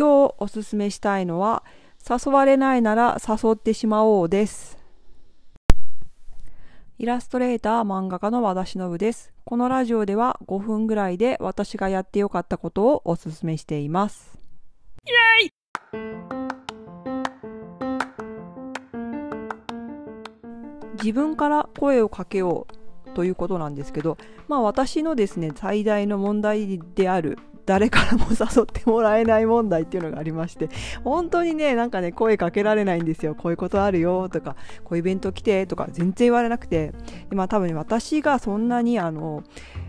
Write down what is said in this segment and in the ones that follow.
今日おすすめしたいのは誘われないなら誘ってしまおうです。イラストレーター漫画家の和田忍です。このラジオでは5分ぐらいで私がやってよかったことをおすすめしています。イエイ！自分から声をかけようということなんですけど、まあ私のですね、最大の問題である誰からも誘ってもらえない問題っていうのがありまして、本当にね、なんかね、声かけられないんですよ。こういうことあるよとか、こういうイベント来てとか、全然言われなくて、まあ多分、ね、私がそんなにあの、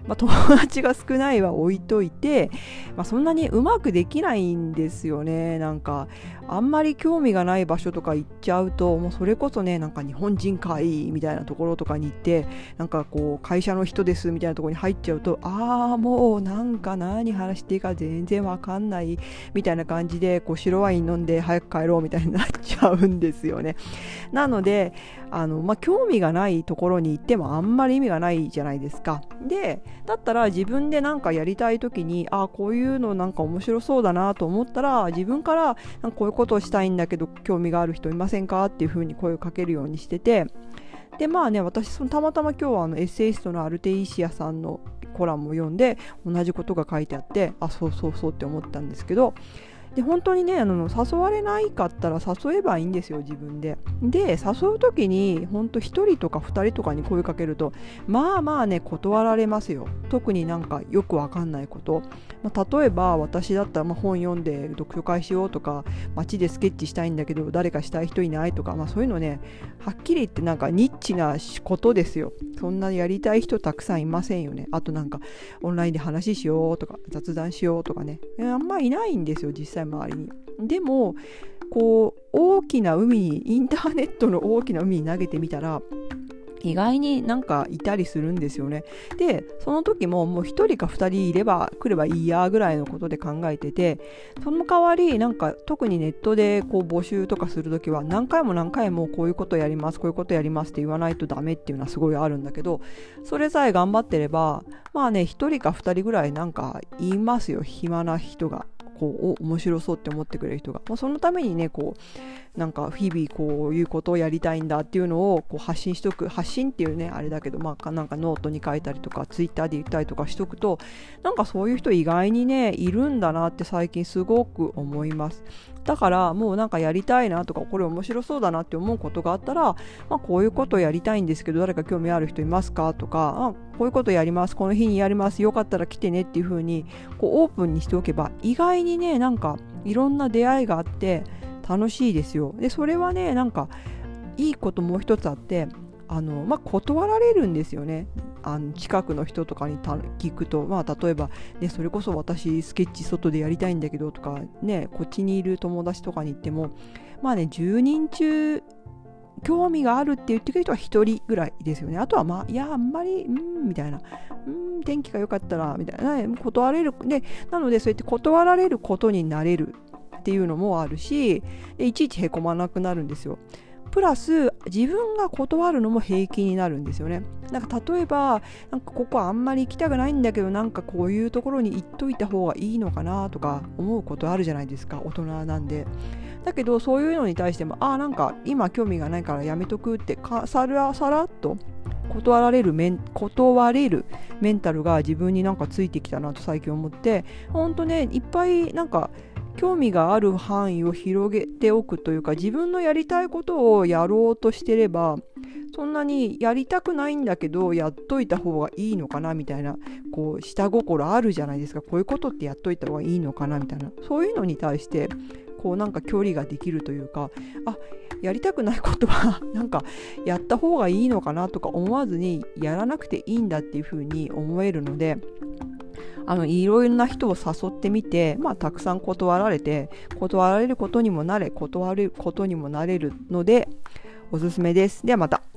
まあ、友達が少ないは置いといて、まあ、そんなにうまくできないんですよね。なんか、あんまり興味がない場所とか行っちゃうと、もうそれこそね、なんか日本人かいみたいなところとかに行って、なんかこう、会社の人ですみたいなところに入っちゃうと、ああ、もうなんか何話していいか全然わかんないみたいな感じで、こう、白ワイン飲んで早く帰ろうみたいになっちゃうんですよね。なので、あの、まあ、興味がないところに行ってもあんまり意味がないじゃないですか。で、だったら自分で何かやりたい時にああこういうのなんか面白そうだなと思ったら自分からかこういうことをしたいんだけど興味がある人いませんか？っていうふうに声をかけるようにしててでまあね私そのたまたま今日はあのエッセイストのアルテイシアさんのコラムを読んで同じことが書いてあってあそうそうそうって思ったんですけどで本当にねあの誘われないかったら誘えばいいんですよ自分で。で誘う時に本当1人とか2人とかに声かけるとまあまあね断られますよ。特になんかよくわかんないこと、まあ、例えば私だったらま本読んで読書会しようとか街でスケッチしたいんだけど誰かしたい人いないとか、まあ、そういうのねはっきり言ってなんかニッチなことですよ。そんなやりたい人たくさんいませんよね。あとなんかオンラインで話しようとか雑談しようとかね。あんまいないんですよ実際。際周りに。でもこう大きな海にインターネットの大きな海に投げてみたら意外になんかいたりするんですよね。で、その時ももう1人か2人いれば来ればいいやぐらいのことで考えてて、その代わりなんか特にネットでこう募集とかする時は何回も何回もこういうことやります、こういうことやりますって言わないとダメっていうのはすごいあるんだけど、それさえ頑張ってれば、まあね、1人か2人ぐらいなんかいますよ、暇な人が。こう面白そうって思ってくれる人が、まあ、そのためにねこうなんか日々こういうことをやりたいんだっていうのをこう発信しとく。発信っていうねあれだけどまあなんかノートに書いたりとかツイッターで言ったりとかしとくとなんかそういう人意外にねいるんだなって最近すごく思います。だからもうなんかやりたいなとかこれ面白そうだなって思うことがあったら、まあ、こういうことやりたいんですけど誰か興味ある人いますかとかあこういうことやりますこの日にやりますよかったら来てねっていう風にこうオープンにしておけば意外にねなんかいろんな出会いがあって楽しいですよ。でそれはねなんかいいこともう一つあってあの、まあ、断られるんですよね。あの近くの人とかに聞くと、まあ、例えば、ね、それこそ私スケッチ外でやりたいんだけどとか、ね、こっちにいる友達とかに行ってもまあね10人中興味があるって言ってくる人は1人ぐらいですよね。あとはまあ、いや、あんまり、うん、みたいな。うん、天気が良かったら、みたいな。断れる。で、なので、そうやって断られることになれるっていうのもあるし、いちいちへこまなくなるんですよ。プラス自分が断るのも平気になるんですよね。なんか例えばなんかここあんまり行きたくないんだけどなんかこういうところに行っといた方がいいのかなとか思うことあるじゃないですか大人なんで。だけどそういうのに対してもああなんか今興味がないからやめとくってさらさらっと断られるメン断れるメンタルが自分になんかついてきたなと最近思ってほんとねいっぱいなんか興味がある範囲を広げておくというか自分のやりたいことをやろうとしてればそんなにやりたくないんだけどやっといた方がいいのかなみたいなこう下心あるじゃないですか。こういうことってやっといた方がいいのかなみたいな。そういうのに対してこうなんか距離ができるというかあやりたくないことは なんかやった方がいいのかなとか思わずにやらなくていいんだっていうふうに思えるのであのいろいろな人を誘ってみて、まあ、たくさん断られて断られることにもなれ断ることにもなれるのでおすすめです。ではまた。